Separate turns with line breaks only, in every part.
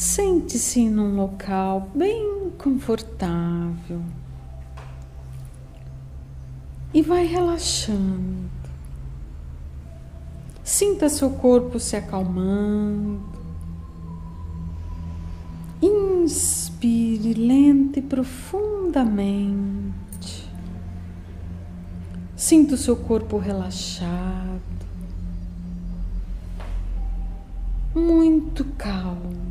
Sente-se num local bem confortável e vai relaxando. Sinta seu corpo se acalmando. Inspire lenta e profundamente. Sinta o seu corpo relaxado, muito calmo.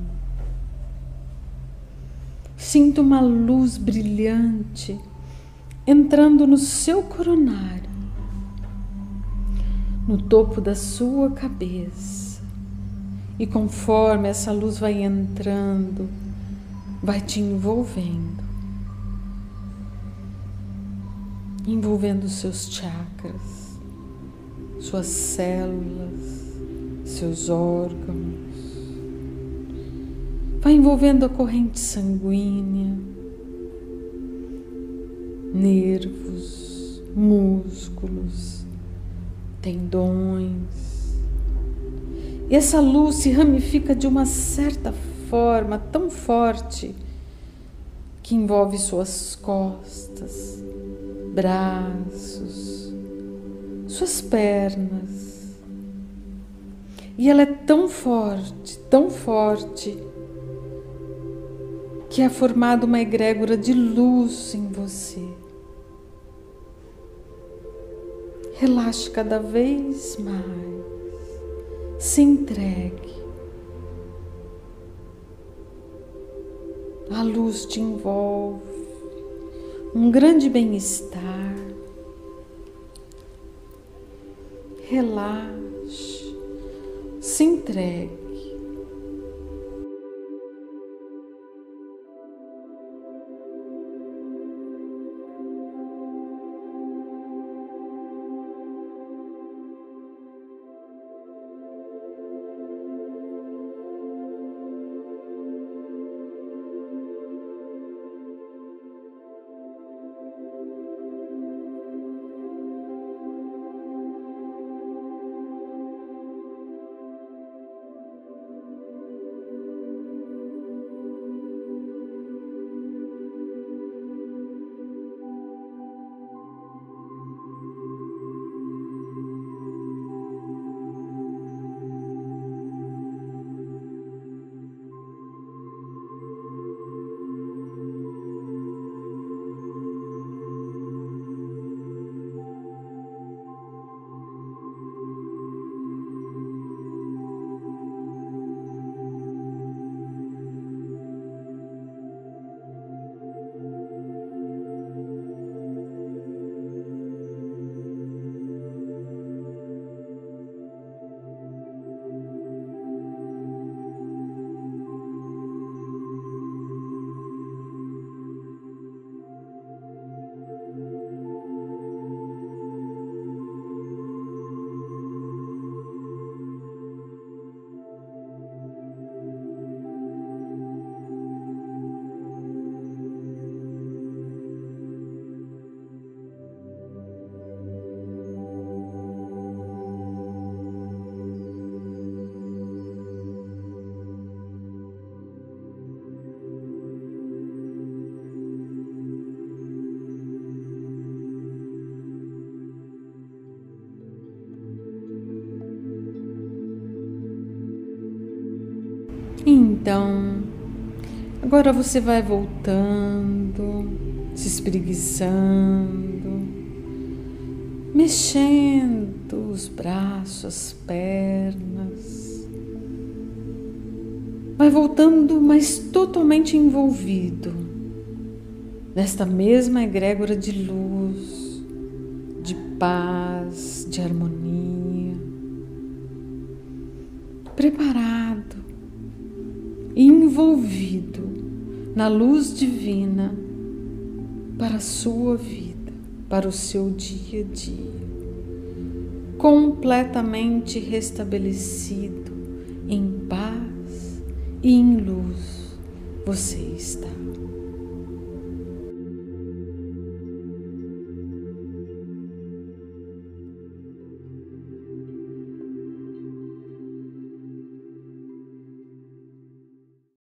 Sinta uma luz brilhante entrando no seu coronário, no topo da sua cabeça. E conforme essa luz vai entrando, vai te envolvendo, envolvendo seus chakras, suas células, seus órgãos, vai envolvendo a corrente sanguínea nervos, músculos, tendões. E essa luz se ramifica de uma certa forma tão forte que envolve suas costas, braços, suas pernas. E ela é tão forte, tão forte, que é formada uma egrégora de luz em você. Relaxe cada vez mais. Se entregue. A luz te envolve. Um grande bem-estar. Relaxe. Se entregue. Então, agora você vai voltando, se espreguiçando, mexendo os braços, as pernas. Vai voltando, mas totalmente envolvido nesta mesma egrégora de luz, de paz, de harmonia, preparado envolvido na luz divina para a sua vida, para o seu dia a dia, completamente restabelecido em paz e em luz, você está.